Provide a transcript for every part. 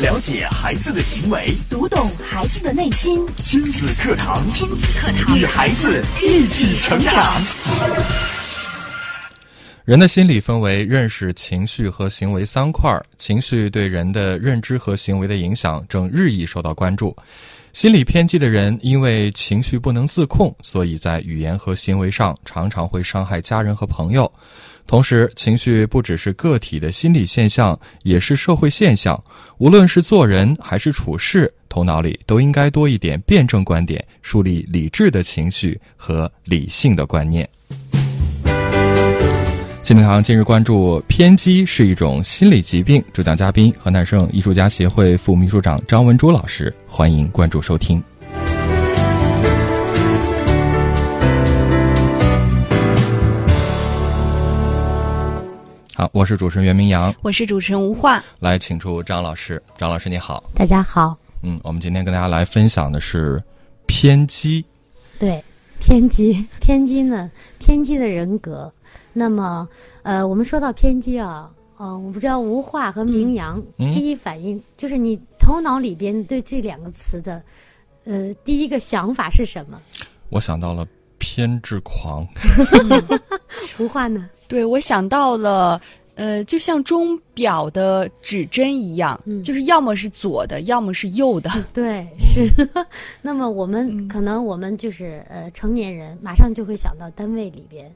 了解孩子的行为，读懂孩子的内心。亲子课堂，亲子课堂，与孩子一起成长。人的心理分为认识、情绪和行为三块儿。情绪对人的认知和行为的影响正日益受到关注。心理偏激的人因为情绪不能自控，所以在语言和行为上常常会伤害家人和朋友。同时，情绪不只是个体的心理现象，也是社会现象。无论是做人还是处事，头脑里都应该多一点辩证观点，树立理智的情绪和理性的观念。新民堂今日关注：偏激是一种心理疾病。主讲嘉宾：河南省艺术家协会副秘书长张文珠老师。欢迎关注收听。好，我是主持人袁明阳，我是主持人吴化。来，请出张老师。张老师，你好。大家好。嗯，我们今天跟大家来分享的是偏激。对，偏激，偏激呢？偏激的人格。那么，呃，我们说到偏激啊，呃，我不知道吴化和明阳第一反应就是你头脑里边对这两个词的，呃，第一个想法是什么？我想到了偏执狂。吴化呢？对，我想到了。呃，就像钟表的指针一样，就是要么是左的，要么是右的。对，是。那么我们可能我们就是呃成年人，马上就会想到单位里边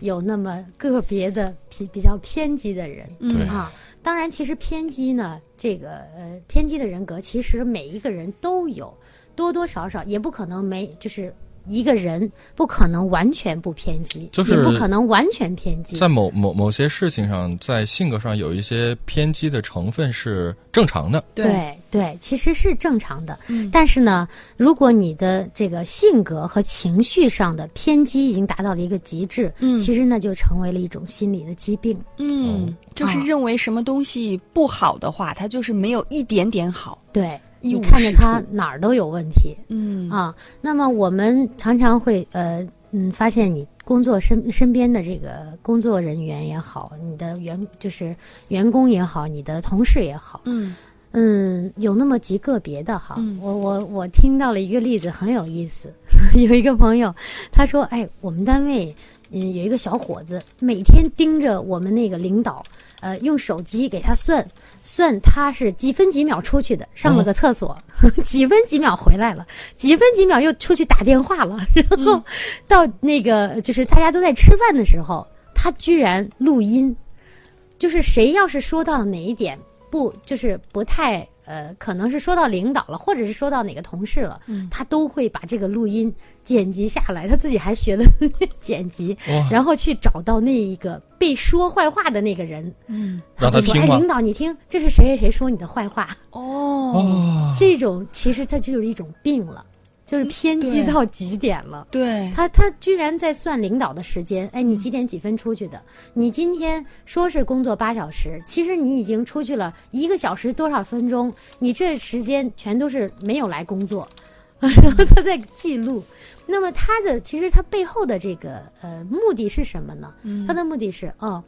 有那么个别的比比较偏激的人，嗯啊。当然，其实偏激呢，这个呃偏激的人格，其实每一个人都有，多多少少也不可能没就是。一个人不可能完全不偏激，就是也不可能完全偏激。在某某某些事情上，在性格上有一些偏激的成分是正常的。对对，其实是正常的。嗯，但是呢，如果你的这个性格和情绪上的偏激已经达到了一个极致，嗯，其实那就成为了一种心理的疾病。嗯，就是认为什么东西不好的话，它就是没有一点点好。对。你看着他哪儿都有问题，嗯。啊，那么我们常常会呃嗯发现你工作身身边的这个工作人员也好，你的员就是员工也好，你的同事也好，嗯。嗯，有那么极个别的哈，我我我听到了一个例子很有意思，有一个朋友他说，哎，我们单位嗯有一个小伙子每天盯着我们那个领导。呃，用手机给他算算，他是几分几秒出去的，上了个厕所，几分几秒回来了，几分几秒又出去打电话了，然后到那个就是大家都在吃饭的时候，他居然录音，就是谁要是说到哪一点不就是不太。呃，可能是说到领导了，或者是说到哪个同事了，他都会把这个录音剪辑下来。他自己还学的 剪辑，然后去找到那一个被说坏话的那个人，嗯，让他说：“哎，领导，你听，这是谁谁谁说你的坏话？”哦，这种其实它就是一种病了。就是偏激到极点了，对他，他居然在算领导的时间。哎，你几点几分出去的？你今天说是工作八小时，其实你已经出去了一个小时多少分钟？你这时间全都是没有来工作，然后他在记录。那么他的其实他背后的这个呃目的是什么呢？他的目的是哦。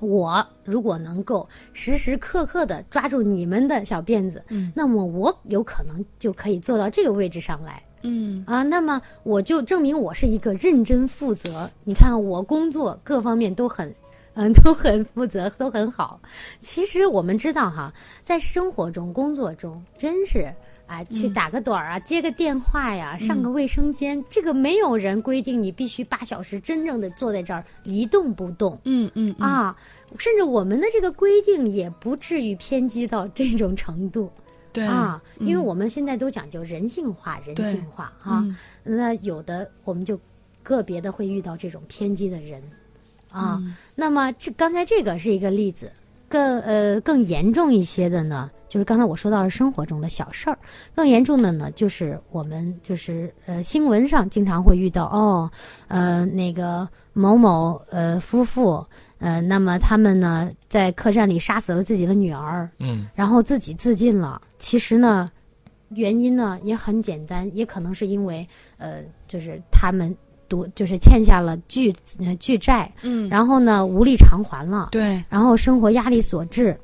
我如果能够时时刻刻的抓住你们的小辫子，嗯，那么我有可能就可以坐到这个位置上来，嗯啊，那么我就证明我是一个认真负责。你看我工作各方面都很，嗯，都很负责，都很好。其实我们知道哈，在生活中、工作中，真是。啊，去打个盹儿啊，接个电话呀，上个卫生间，这个没有人规定你必须八小时真正的坐在这儿一动不动。嗯嗯啊，甚至我们的这个规定也不至于偏激到这种程度。对啊，因为我们现在都讲究人性化，人性化啊。那有的我们就个别的会遇到这种偏激的人啊。那么这刚才这个是一个例子，更呃更严重一些的呢。就是刚才我说到了生活中的小事儿，更严重的呢，就是我们就是呃新闻上经常会遇到哦，呃那个某某呃夫妇呃，那么他们呢在客栈里杀死了自己的女儿，嗯，然后自己自尽了。其实呢，原因呢也很简单，也可能是因为呃就是他们赌就是欠下了巨巨债，嗯，然后呢无力偿还了，对，然后生活压力所致，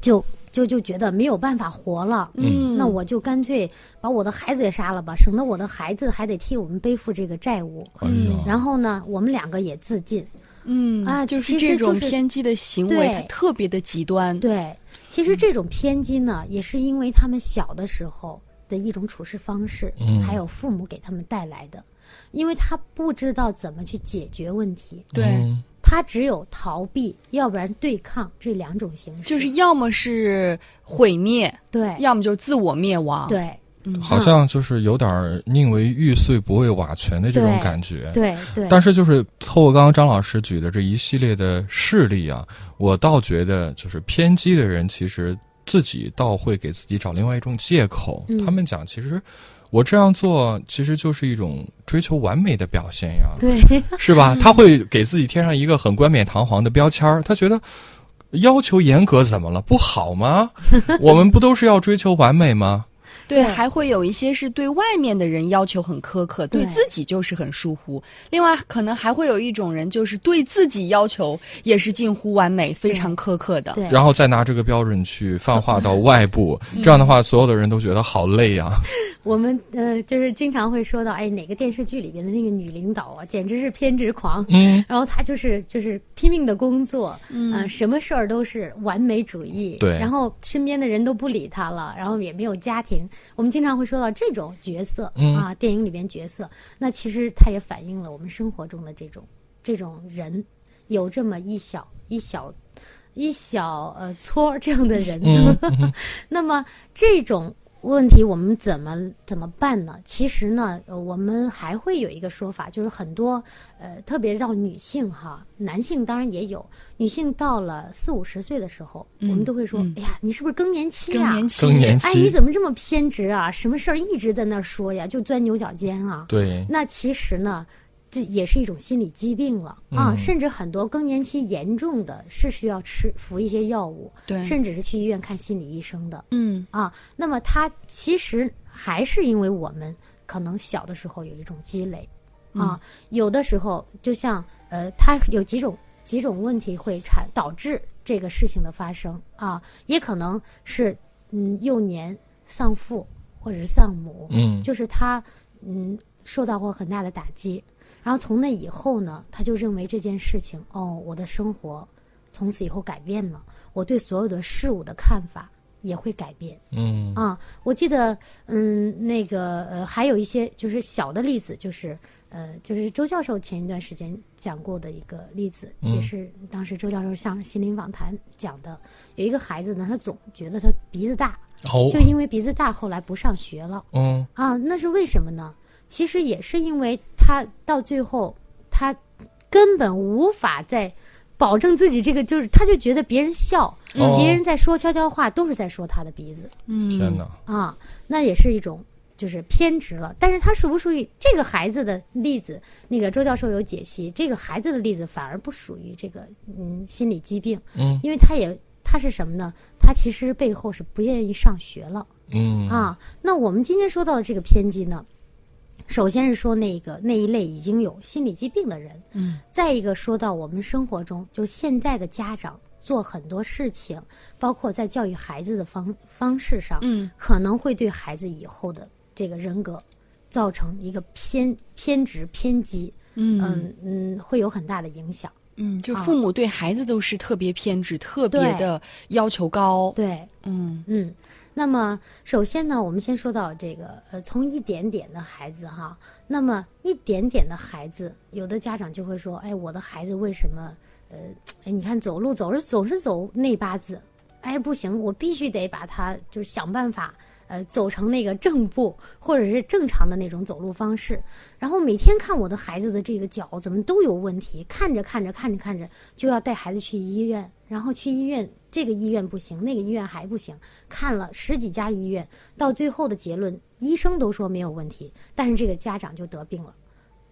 就。就就觉得没有办法活了，嗯，那我就干脆把我的孩子也杀了吧，省得我的孩子还得替我们背负这个债务。嗯，然后呢，我们两个也自尽。嗯啊，就是这种偏激的行为，它特别的极端。对，其实这种偏激呢，也是因为他们小的时候的一种处事方式，还有父母给他们带来的，因为他不知道怎么去解决问题。对。他只有逃避，要不然对抗这两种形式，就是要么是毁灭，对，要么就是自我灭亡，对，好像就是有点宁为玉碎不为瓦全的这种感觉，对对。但是就是透过刚刚张老师举的这一系列的事例啊，我倒觉得就是偏激的人其实自己倒会给自己找另外一种借口，他们讲其实。我这样做其实就是一种追求完美的表现呀，对，是吧？他会给自己贴上一个很冠冕堂皇的标签儿，他觉得要求严格怎么了？不好吗？我们不都是要追求完美吗？对，还会有一些是对外面的人要求很苛刻，对自己就是很疏忽。另外，可能还会有一种人，就是对自己要求也是近乎完美、非常苛刻的。然后再拿这个标准去泛化到外部，这样的话，所有的人都觉得好累呀。我们呃，就是经常会说到，哎，哪个电视剧里边的那个女领导啊，简直是偏执狂。嗯。然后她就是就是拼命的工作，嗯，什么事儿都是完美主义。对。然后身边的人都不理她了，然后也没有家庭。我们经常会说到这种角色啊，电影里边角色，那其实它也反映了我们生活中的这种这种人，有这么一小一小一小呃撮这样的人。那么这种。问题我们怎么怎么办呢？其实呢，我们还会有一个说法，就是很多呃，特别让女性哈，男性当然也有，女性到了四五十岁的时候，我们都会说，哎呀，你是不是更年期啊？更年期，哎，你怎么这么偏执啊？什么事儿一直在那说呀？就钻牛角尖啊？对。那其实呢？这也是一种心理疾病了啊！甚至很多更年期严重的是需要吃服一些药物，对，甚至是去医院看心理医生的。嗯啊，那么他其实还是因为我们可能小的时候有一种积累啊，有的时候就像呃，他有几种几种问题会产导致这个事情的发生啊，也可能是嗯幼年丧父或者是丧母，嗯，就是他嗯受到过很大的打击。然后从那以后呢，他就认为这件事情，哦，我的生活从此以后改变了，我对所有的事物的看法也会改变。嗯啊，我记得，嗯，那个呃，还有一些就是小的例子，就是呃，就是周教授前一段时间讲过的一个例子，也是当时周教授向心灵访谈讲的，有一个孩子呢，他总觉得他鼻子大，就因为鼻子大，后来不上学了。嗯啊，那是为什么呢？其实也是因为他到最后，他根本无法再保证自己这个，就是他就觉得别人笑，别人在说悄悄话，都是在说他的鼻子。嗯，天哪！啊，那也是一种就是偏执了。但是他属不属于这个孩子的例子？那个周教授有解析，这个孩子的例子反而不属于这个嗯心理疾病。嗯，因为他也他是什么呢？他其实背后是不愿意上学了。嗯啊，那我们今天说到的这个偏激呢？首先是说那个那一类已经有心理疾病的人，嗯，再一个说到我们生活中，就是现在的家长做很多事情，包括在教育孩子的方方式上，嗯，可能会对孩子以后的这个人格造成一个偏偏执偏激，嗯。嗯嗯，会有很大的影响。嗯，就父母对孩子都是特别偏执，特别的要求高。对，嗯。嗯。那么，首先呢，我们先说到这个，呃，从一点点的孩子哈，那么一点点的孩子，有的家长就会说，哎，我的孩子为什么，呃，哎，你看走路走着总是走内八字，哎，不行，我必须得把他就是想办法。呃，走成那个正步，或者是正常的那种走路方式，然后每天看我的孩子的这个脚怎么都有问题，看着看着看着看着就要带孩子去医院，然后去医院，这个医院不行，那个医院还不行，看了十几家医院，到最后的结论，医生都说没有问题，但是这个家长就得病了，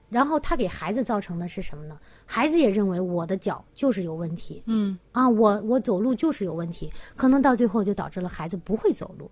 然后他给孩子造成的是什么呢？孩子也认为我的脚就是有问题，嗯啊，我我走路就是有问题，可能到最后就导致了孩子不会走路。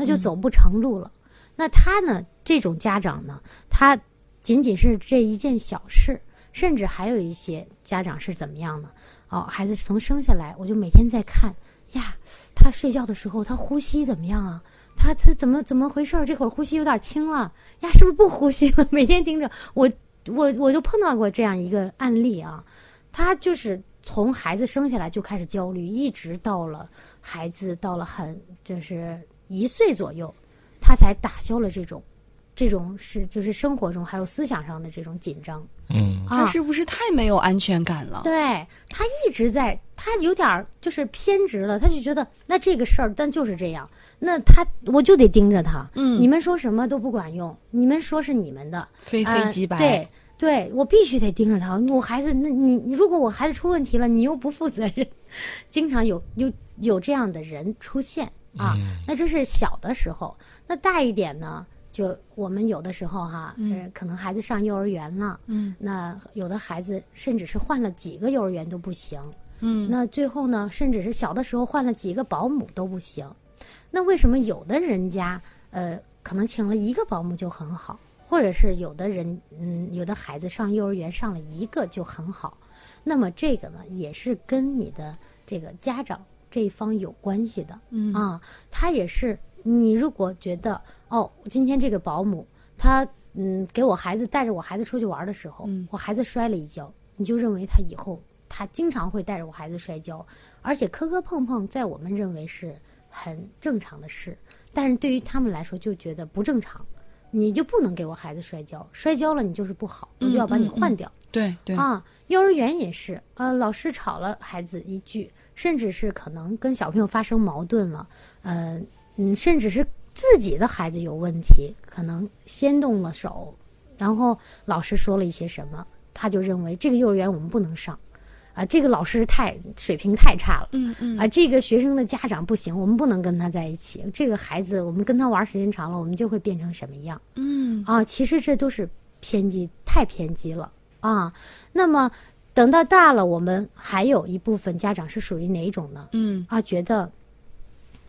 那就走不成路了。那他呢？这种家长呢？他仅仅是这一件小事，甚至还有一些家长是怎么样呢？哦，孩子从生下来，我就每天在看呀，他睡觉的时候他呼吸怎么样啊？他他怎么怎么回事？这会儿呼吸有点轻了呀，是不是不呼吸了？每天盯着我，我我就碰到过这样一个案例啊，他就是从孩子生下来就开始焦虑，一直到了孩子到了很就是一岁左右，他才打消了这种。这种是就是生活中还有思想上的这种紧张，嗯，他是不是太没有安全感了？对他一直在，他有点就是偏执了，他就觉得那这个事儿，但就是这样，那他我就得盯着他，嗯，你们说什么都不管用，你们说是你们的，非黑即白，对对，我必须得盯着他，我孩子，那你如果我孩子出问题了，你又不负责任，经常有有有这样的人出现。啊，那这是小的时候，那大一点呢？就我们有的时候哈，呃，可能孩子上幼儿园了，嗯，那有的孩子甚至是换了几个幼儿园都不行，嗯，那最后呢，甚至是小的时候换了几个保姆都不行，那为什么有的人家，呃，可能请了一个保姆就很好，或者是有的人，嗯，有的孩子上幼儿园上了一个就很好，那么这个呢，也是跟你的这个家长这一方有关系的，嗯。啊，他也是。你如果觉得哦，今天这个保姆她嗯给我孩子带着我孩子出去玩的时候，我孩子摔了一跤，你就认为他以后他经常会带着我孩子摔跤，而且磕磕碰碰，在我们认为是很正常的事，但是对于他们来说就觉得不正常，你就不能给我孩子摔跤，摔跤了你就是不好，我就要把你换掉。对对啊，幼儿园也是啊，老师吵了孩子一句，甚至是可能跟小朋友发生矛盾了，呃。嗯，甚至是自己的孩子有问题，可能先动了手，然后老师说了一些什么，他就认为这个幼儿园我们不能上，啊，这个老师太水平太差了，嗯嗯，啊，这个学生的家长不行，我们不能跟他在一起，这个孩子我们跟他玩时间长了，我们就会变成什么样？嗯，啊，其实这都是偏激，太偏激了啊。那么等到大了，我们还有一部分家长是属于哪种呢？嗯，啊，觉得，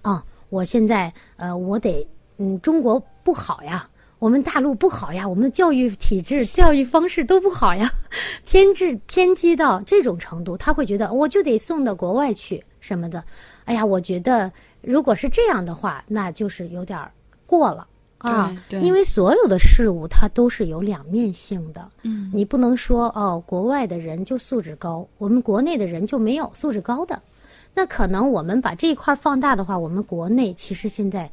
啊。我现在呃，我得嗯，中国不好呀，我们大陆不好呀，我们的教育体制、教育方式都不好呀，偏执偏激到这种程度，他会觉得我就得送到国外去什么的。哎呀，我觉得如果是这样的话，那就是有点过了啊。对，因为所有的事物它都是有两面性的。嗯，你不能说哦，国外的人就素质高，我们国内的人就没有素质高的。那可能我们把这一块放大的话，我们国内其实现在，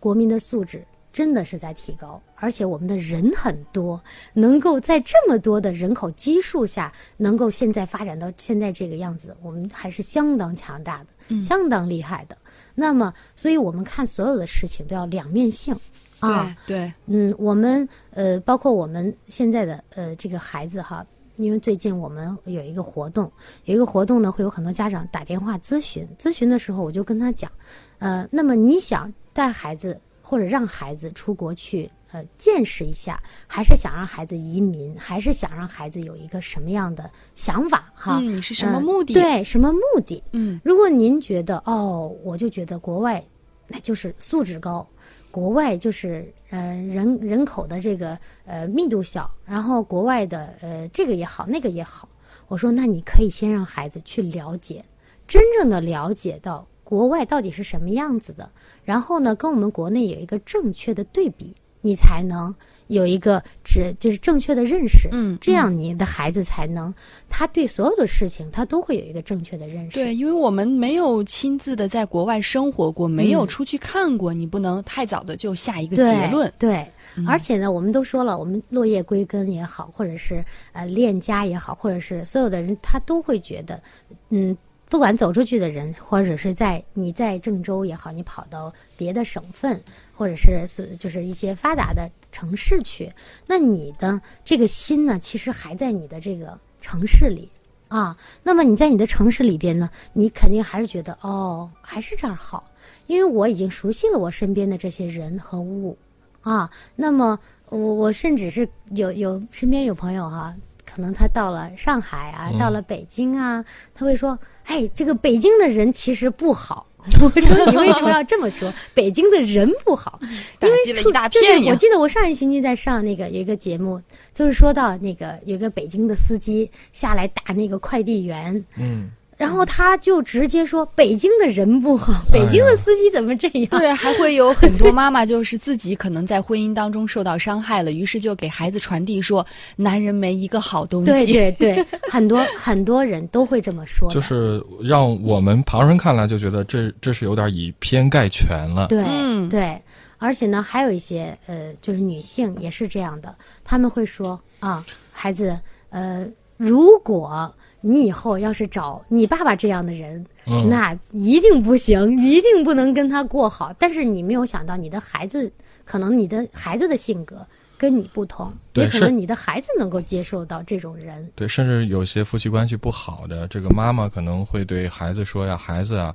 国民的素质真的是在提高，而且我们的人很多，能够在这么多的人口基数下，能够现在发展到现在这个样子，我们还是相当强大的，相当厉害的。那么，所以我们看所有的事情都要两面性，啊，对，嗯，我们呃，包括我们现在的呃这个孩子哈。因为最近我们有一个活动，有一个活动呢，会有很多家长打电话咨询。咨询的时候，我就跟他讲，呃，那么你想带孩子或者让孩子出国去，呃，见识一下，还是想让孩子移民，还是想让孩子有一个什么样的想法？哈，嗯，是什么目的？对，什么目的？嗯，如果您觉得，哦，我就觉得国外那就是素质高。国外就是呃人人口的这个呃密度小，然后国外的呃这个也好那个也好，我说那你可以先让孩子去了解，真正的了解到国外到底是什么样子的，然后呢跟我们国内有一个正确的对比，你才能。有一个只就是正确的认识，嗯，这样你的孩子才能，他对所有的事情他都会有一个正确的认识。对，因为我们没有亲自的在国外生活过，没有出去看过，你不能太早的就下一个结论。对，而且呢，我们都说了，我们落叶归根也好，或者是呃恋家也好，或者是所有的人，他都会觉得，嗯。不管走出去的人，或者是在你在郑州也好，你跑到别的省份，或者是是就是一些发达的城市去，那你的这个心呢，其实还在你的这个城市里啊。那么你在你的城市里边呢，你肯定还是觉得哦，还是这儿好，因为我已经熟悉了我身边的这些人和物啊。那么我我甚至是有有身边有朋友哈。可能他到了上海啊，到了北京啊，他会说：“哎，这个北京的人其实不好。” 我说：“你为什么 要这么说？北京的人不好，因为了一大片我记得我上一星期在上那个有一个节目，就是说到那个有个北京的司机下来打那个快递员，嗯，然后他就直接说北京的人不好，北京的司机怎么这样？对，还会有很多妈妈就是自己可能在婚姻当中受到伤害了，于是就给孩子传递说男人没一个好东西。对对对，很多 很多人都会这么说。就是让我们旁人看来就觉得这这是有点以偏概全了。对对，而且呢，还有一些呃，就是女性也是这样的，他们会说啊，孩子，呃，如果。你以后要是找你爸爸这样的人，那一定不行，一定不能跟他过好。但是你没有想到，你的孩子可能你的孩子的性格跟你不同，也可能你的孩子能够接受到这种人。对，甚至有些夫妻关系不好的，这个妈妈可能会对孩子说呀：“孩子啊。”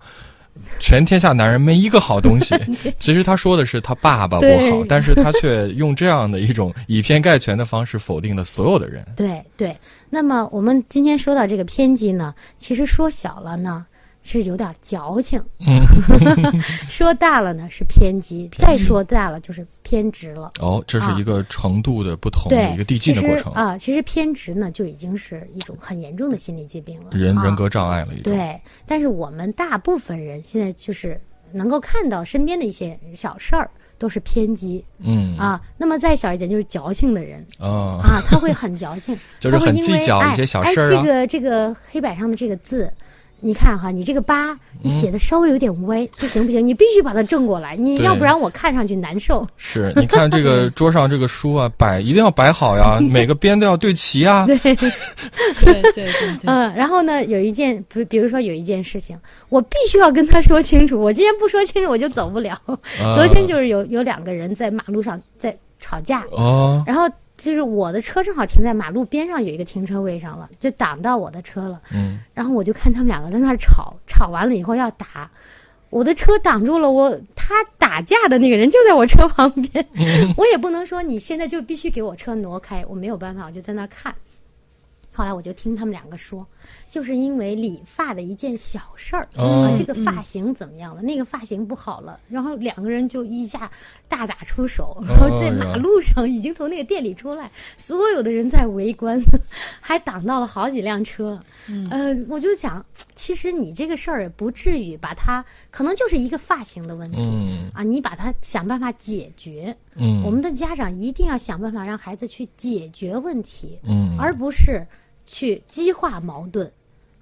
全天下男人没一个好东西。其实他说的是他爸爸不好，但是他却用这样的一种以偏概全的方式否定了所有的人。对对。那么我们今天说到这个偏激呢，其实说小了呢。是有点矫情，说大了呢是偏激，再说大了就是偏执了。哦，这是一个程度的不同的一个递进的过程啊。其实偏执呢就已经是一种很严重的心理疾病了，人人格障碍了。一对，但是我们大部分人现在就是能够看到身边的一些小事儿都是偏激，嗯啊。那么再小一点就是矫情的人啊啊，他会很矫情，就是很计较一些小事儿啊。这个这个黑板上的这个字。你看哈，你这个八，你写的稍微有点歪，不行不行，你必须把它正过来，你要不然我看上去难受。是，你看这个桌上这个书啊，摆一定要摆好呀，每个边都要对齐啊。对，对 对对。嗯，然后呢，有一件，比比如说有一件事情，我必须要跟他说清楚，我今天不说清楚我就走不了。昨天就是有有两个人在马路上在吵架，哦，然后。就是我的车正好停在马路边上，有一个停车位上了，就挡到我的车了。嗯，然后我就看他们两个在那儿吵，吵完了以后要打，我的车挡住了，我他打架的那个人就在我车旁边，我也不能说你现在就必须给我车挪开，我没有办法，我就在那儿看。后来我就听他们两个说，就是因为理发的一件小事儿啊，这个发型怎么样了？那个发型不好了，然后两个人就一下大打出手，然后在马路上已经从那个店里出来，所有的人在围观，还挡到了好几辆车。呃，我就想，其实你这个事儿也不至于把它，可能就是一个发型的问题啊，你把它想办法解决。嗯，我们的家长一定要想办法让孩子去解决问题，嗯，而不是。去激化矛盾，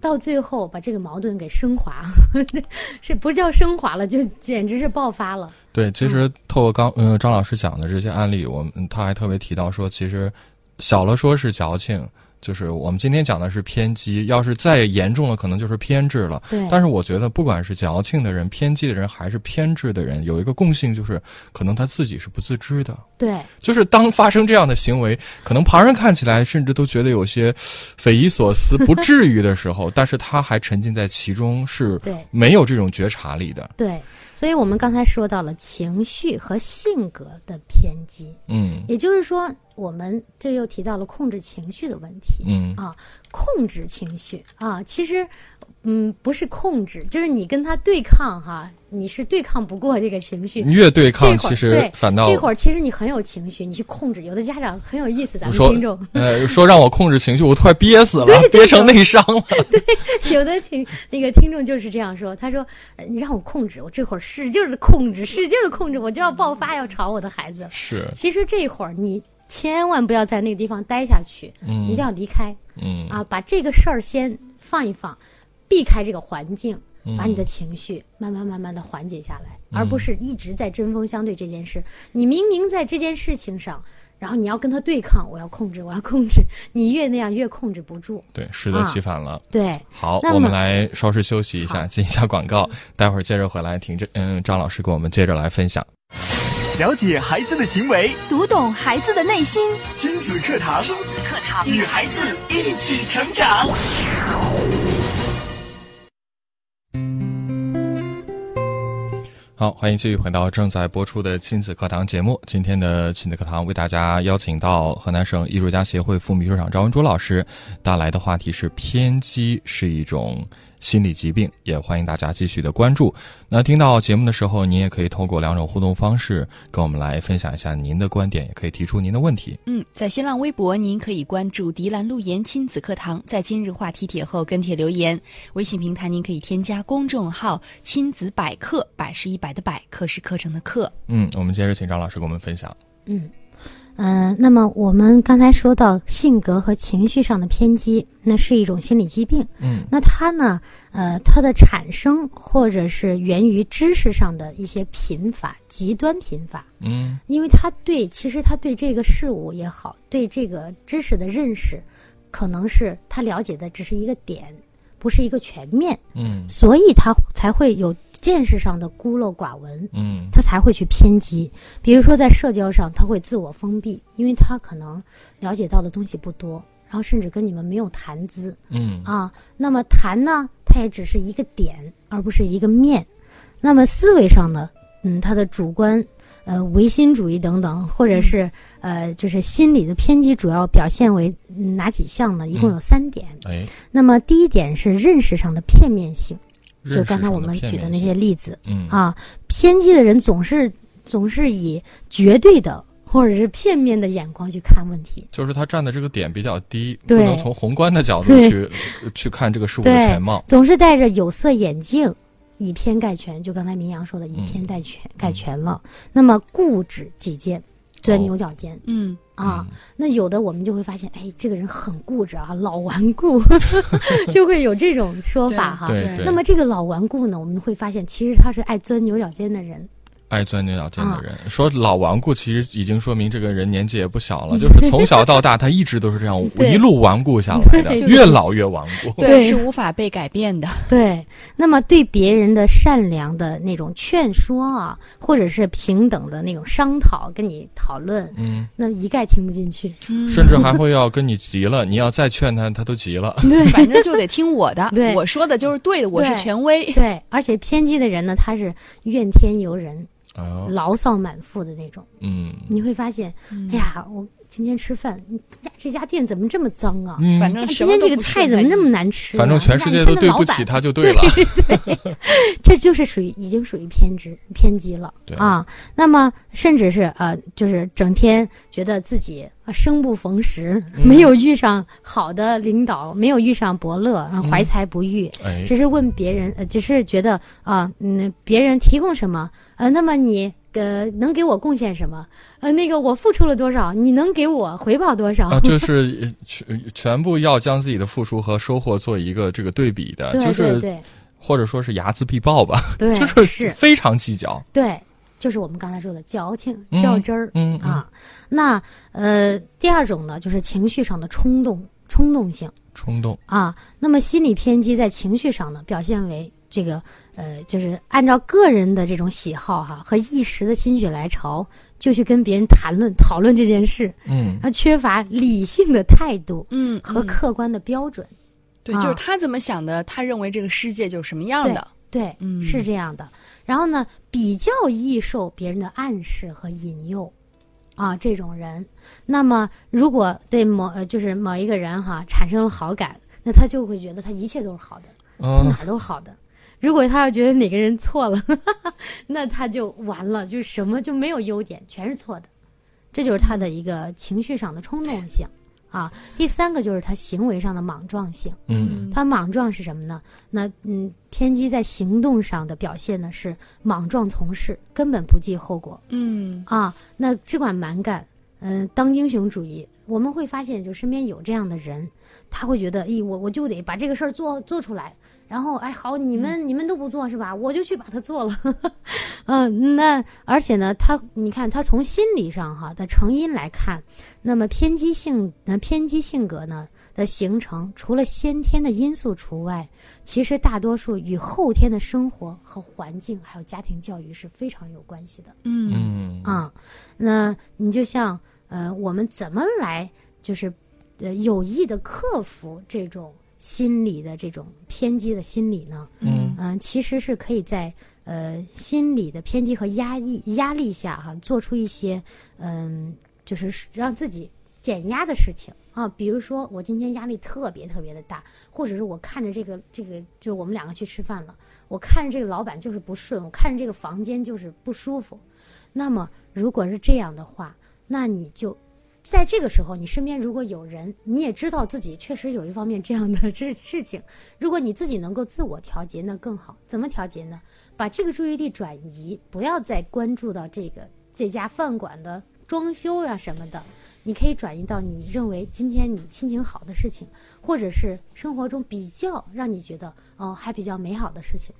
到最后把这个矛盾给升华，是不叫升华了，就简直是爆发了。对，其实透过刚嗯张老师讲的这些案例，我们他还特别提到说，其实小了说是矫情。就是我们今天讲的是偏激，要是再严重了，可能就是偏执了。对。但是我觉得，不管是矫情的人、偏激的人，还是偏执的人，有一个共性，就是可能他自己是不自知的。对。就是当发生这样的行为，可能旁人看起来甚至都觉得有些匪夷所思、不至于的时候，但是他还沉浸在其中，是没有这种觉察力的。对。所以我们刚才说到了情绪和性格的偏激。嗯。也就是说。我们这又提到了控制情绪的问题，嗯啊，控制情绪啊，其实，嗯，不是控制，就是你跟他对抗哈。你是对抗不过这个情绪，越对抗其实反倒这会儿其实你很有情绪，你去控制。有的家长很有意思，咱们听众呃说让我控制情绪，我快憋死了，憋成内伤了。对，有的听那个听众就是这样说，他说你让我控制，我这会儿使劲的控制，使劲的控制，我就要爆发，要吵我的孩子。是，其实这会儿你千万不要在那个地方待下去，嗯，一定要离开，嗯啊，把这个事儿先放一放，避开这个环境。把你的情绪慢慢慢慢的缓解下来，而不是一直在针锋相对这件事。你明明在这件事情上，然后你要跟他对抗，我要控制，我要控制，你越那样越控制不住。对，适得其反了。对，好，我们来稍事休息一下，进一下广告，待会儿接着回来听这嗯张老师给我们接着来分享。了解孩子的行为，读懂孩子的内心，亲子课堂，亲子课堂，与孩子一起成长。好，欢迎继续回到正在播出的亲子课堂节目。今天的亲子课堂为大家邀请到河南省艺术家协会副秘书长张文珠老师带来的话题是：偏激是一种心理疾病，也欢迎大家继续的关注。那听到节目的时候，您也可以通过两种互动方式跟我们来分享一下您的观点，也可以提出您的问题。嗯，在新浪微博，您可以关注“迪兰路言亲子课堂”，在今日话题帖后跟帖留言。微信平台您可以添加公众号“亲子百科”，百是一百的百，课是课程的课。嗯，我们接着请张老师给我们分享。嗯。嗯，那么我们刚才说到性格和情绪上的偏激，那是一种心理疾病。嗯，那它呢，呃，它的产生或者是源于知识上的一些贫乏、极端贫乏。嗯，因为他对其实他对这个事物也好，对这个知识的认识，可能是他了解的只是一个点，不是一个全面。嗯，所以他才会有。见识上的孤陋寡闻，嗯，他才会去偏激。比如说在社交上，他会自我封闭，因为他可能了解到的东西不多，然后甚至跟你们没有谈资，嗯啊，那么谈呢，他也只是一个点，而不是一个面。那么思维上呢，嗯，他的主观，呃，唯心主义等等，或者是呃，就是心理的偏激，主要表现为哪几项呢？一共有三点。哎，那么第一点是认识上的片面性。就刚才我们举的那些例子，嗯啊，偏激的人总是总是以绝对的或者是片面的眼光去看问题，就是他站的这个点比较低，不能从宏观的角度去去看这个事物的全貌，总是戴着有色眼镜，以偏概全。就刚才明阳说的，以偏概全，概全了。那么固执己见，钻牛角尖，嗯。啊，那有的我们就会发现，哎，这个人很固执啊，老顽固，就会有这种说法哈。对。那么这个老顽固呢，我们会发现，其实他是爱钻牛角尖的人。爱钻牛角尖的人，说老顽固，其实已经说明这个人年纪也不小了，就是从小到大他一直都是这样一路顽固下来的，越老越顽固。对，是无法被改变的。对。那么对别人的善良的那种劝说啊，或者是平等的那种商讨，跟你讨论，嗯，那一概听不进去，甚至还会要跟你急了，你要再劝他，他都急了。对，反正就得听我的，对，我说的就是对的，我是权威。对，而且偏激的人呢，他是怨天尤人。牢骚满腹的那种，嗯，你会发现，哎呀，我今天吃饭，呀，这家店怎么这么脏啊？反正今天这个菜怎么那么难吃？反正全世界都对不起他就对了。对，这就是属于已经属于偏执偏激了啊。那么甚至是呃，就是整天觉得自己生不逢时，没有遇上好的领导，没有遇上伯乐，然后怀才不遇，只是问别人，呃，只是觉得啊，嗯，别人提供什么。呃，那么你呃能给我贡献什么？呃，那个我付出了多少，你能给我回报多少？啊，就是全全部要将自己的付出和收获做一个这个对比的，就是对或者说是睚眦必报吧，对，就是非常计较。对，就是我们刚才说的矫情、较真儿，嗯啊。那呃，第二种呢，就是情绪上的冲动、冲动性、冲动啊。那么心理偏激在情绪上呢，表现为这个。呃，就是按照个人的这种喜好哈和一时的心血来潮，就去跟别人谈论讨论这件事，嗯，他缺乏理性的态度，嗯，和客观的标准，对，就是他怎么想的，他认为这个世界就是什么样的，对，嗯，是这样的。然后呢，比较易受别人的暗示和引诱，啊，这种人，那么如果对某呃就是某一个人哈产生了好感，那他就会觉得他一切都是好的，哪都是好的。如果他要觉得哪个人错了，那他就完了，就什么就没有优点，全是错的。这就是他的一个情绪上的冲动性啊。第三个就是他行为上的莽撞性。嗯，他莽撞是什么呢？那嗯，偏激在行动上的表现呢是莽撞从事，根本不计后果。嗯啊，那只管蛮干，嗯，当英雄主义。我们会发现，就身边有这样的人，他会觉得，咦，我我就得把这个事儿做做出来。然后，哎，好，你们你们都不做是吧？我就去把它做了。嗯，那而且呢，他你看，他从心理上哈的成因来看，那么偏激性那偏激性格呢的形成，除了先天的因素除外，其实大多数与后天的生活和环境还有家庭教育是非常有关系的。嗯啊，那你就像呃，我们怎么来就是呃有意的克服这种。心理的这种偏激的心理呢，嗯。嗯，其实是可以在呃心理的偏激和压抑压力下哈，做出一些嗯，就是让自己减压的事情。啊，比如说我今天压力特别特别的大，或者是我看着这个这个，就是我们两个去吃饭了，我看着这个老板就是不顺，我看着这个房间就是不舒服。那么如果是这样的话，那你就在这个时候，你身边如果有人，你也知道自己确实有一方面这样的 这事情，如果你自己能够自我调节，那更好。怎么调节呢？把这个注意力转移，不要再关注到这个这家饭馆的装修呀什么的。你可以转移到你认为今天你心情好的事情，或者是生活中比较让你觉得哦还比较美好的事情，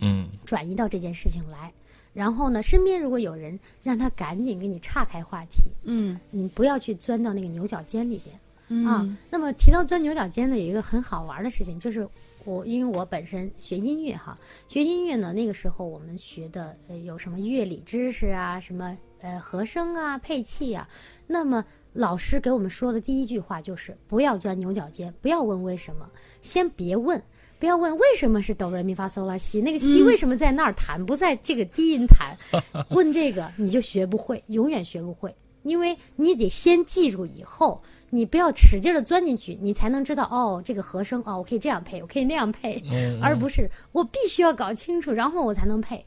嗯，转移到这件事情来。然后呢，身边如果有人，让他赶紧给你岔开话题，嗯，你不要去钻到那个牛角尖里边啊。那么提到钻牛角尖呢，有一个很好玩的事情，就是我因为我本身学音乐哈，学音乐呢，那个时候我们学的呃有什么乐理知识啊，什么呃和声啊、配器啊，那么。老师给我们说的第一句话就是不要钻牛角尖，不要问为什么，先别问，不要问为什么是哆来咪发嗦拉西，那个西为什么在那儿弹，不在这个低音弹，问这个你就学不会，永远学不会，因为你得先记住，以后你不要使劲的钻进去，你才能知道哦，这个和声哦，我可以这样配，我可以那样配，而不是我必须要搞清楚，然后我才能配。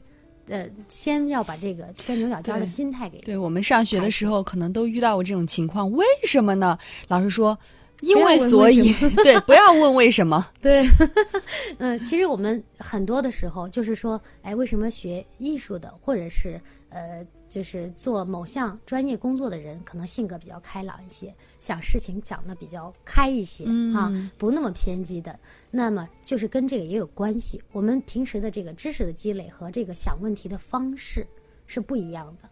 呃，先要把这个钻牛角尖的心态给对我们上学的时候可能都遇到过这种情况，为什么呢？老师说，因为所以，对，不要问为什么。对，嗯，其实我们很多的时候就是说，哎，为什么学艺术的，或者是呃。就是做某项专业工作的人，可能性格比较开朗一些，想事情讲的比较开一些啊，不那么偏激的。那么就是跟这个也有关系。我们平时的这个知识的积累和这个想问题的方式是不一样的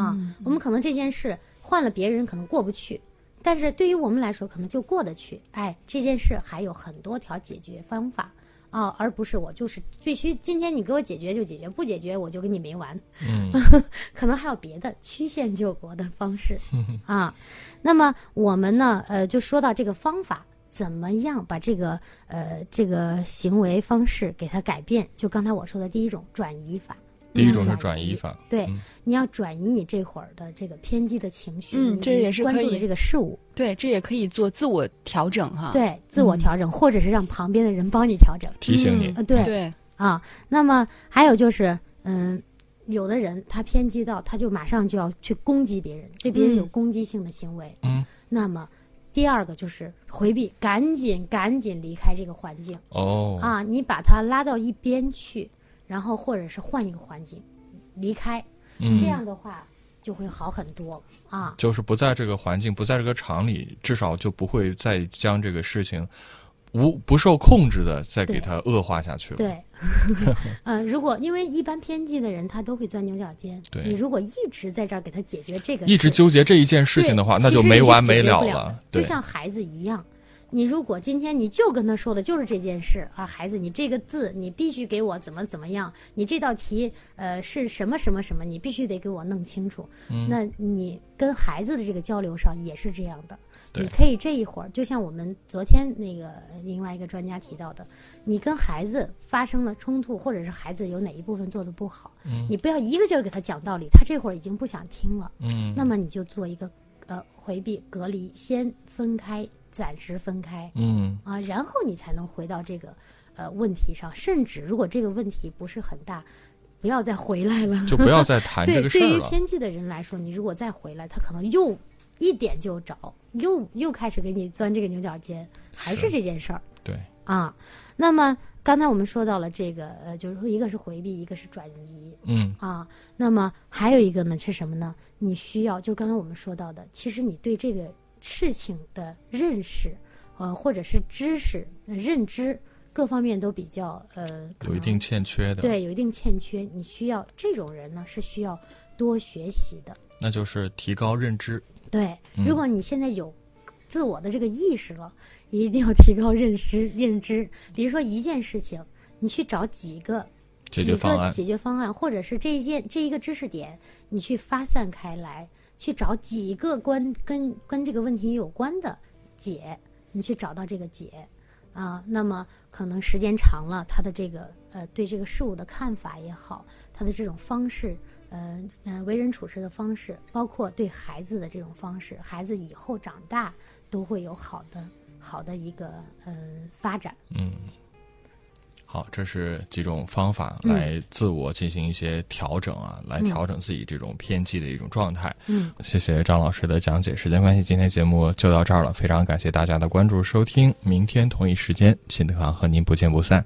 啊。我们可能这件事换了别人可能过不去，但是对于我们来说可能就过得去。哎，这件事还有很多条解决方法。啊，而不是我就是必须今天你给我解决就解决，不解决我就跟你没完。嗯，可能还有别的曲线救国的方式 啊。那么我们呢，呃，就说到这个方法，怎么样把这个呃这个行为方式给它改变？就刚才我说的第一种转移法。第一种是转移法，对，你要转移你这会儿的这个偏激的情绪，嗯，这也是关注的这个事物，对，这也可以做自我调整哈，对，自我调整，或者是让旁边的人帮你调整，提醒你，对对啊。那么还有就是，嗯，有的人他偏激到，他就马上就要去攻击别人，对别人有攻击性的行为，嗯，那么第二个就是回避，赶紧赶紧离开这个环境，哦，啊，你把他拉到一边去。然后或者是换一个环境，离开，这样的话就会好很多啊。就是不在这个环境，不在这个厂里，至少就不会再将这个事情无不受控制的再给它恶化下去了。对，嗯，如果因为一般偏激的人他都会钻牛角尖，对你如果一直在这儿给他解决这个，一直纠结这一件事情的话，那就没完没了了。就像孩子一样。你如果今天你就跟他说的就是这件事啊，孩子，你这个字你必须给我怎么怎么样，你这道题呃是什么什么什么，你必须得给我弄清楚。那你跟孩子的这个交流上也是这样的，你可以这一会儿就像我们昨天那个另外一个专家提到的，你跟孩子发生了冲突，或者是孩子有哪一部分做的不好，你不要一个劲儿给他讲道理，他这会儿已经不想听了。嗯，那么你就做一个呃回避隔离，先分开。暂时分开，嗯啊，然后你才能回到这个呃问题上。甚至如果这个问题不是很大，不要再回来了，就不要再 谈这个事儿了。对，对于偏激的人来说，你如果再回来，他可能又一点就着，又又开始给你钻这个牛角尖，还是这件事儿。对啊，那么刚才我们说到了这个呃，就是说一个是回避，一个是转移，嗯啊，那么还有一个呢是什么呢？你需要就刚才我们说到的，其实你对这个。事情的认识，呃，或者是知识、认知各方面都比较呃，有一定欠缺的。对，有一定欠缺。你需要这种人呢，是需要多学习的。那就是提高认知。对，如果你现在有自我的这个意识了，一定要提高认知。认知，比如说一件事情，你去找几个解决方案，解决方案，或者是这一件这一个知识点，你去发散开来。去找几个关跟跟这个问题有关的解，你去找到这个解啊，那么可能时间长了，他的这个呃对这个事物的看法也好，他的这种方式呃呃为人处事的方式，包括对孩子的这种方式，孩子以后长大都会有好的好的一个呃发展。嗯。好，这是几种方法来自我进行一些调整啊，来调整自己这种偏激的一种状态。嗯，谢谢张老师的讲解。时间关系，今天节目就到这儿了，非常感谢大家的关注收听。明天同一时间，秦德航和您不见不散。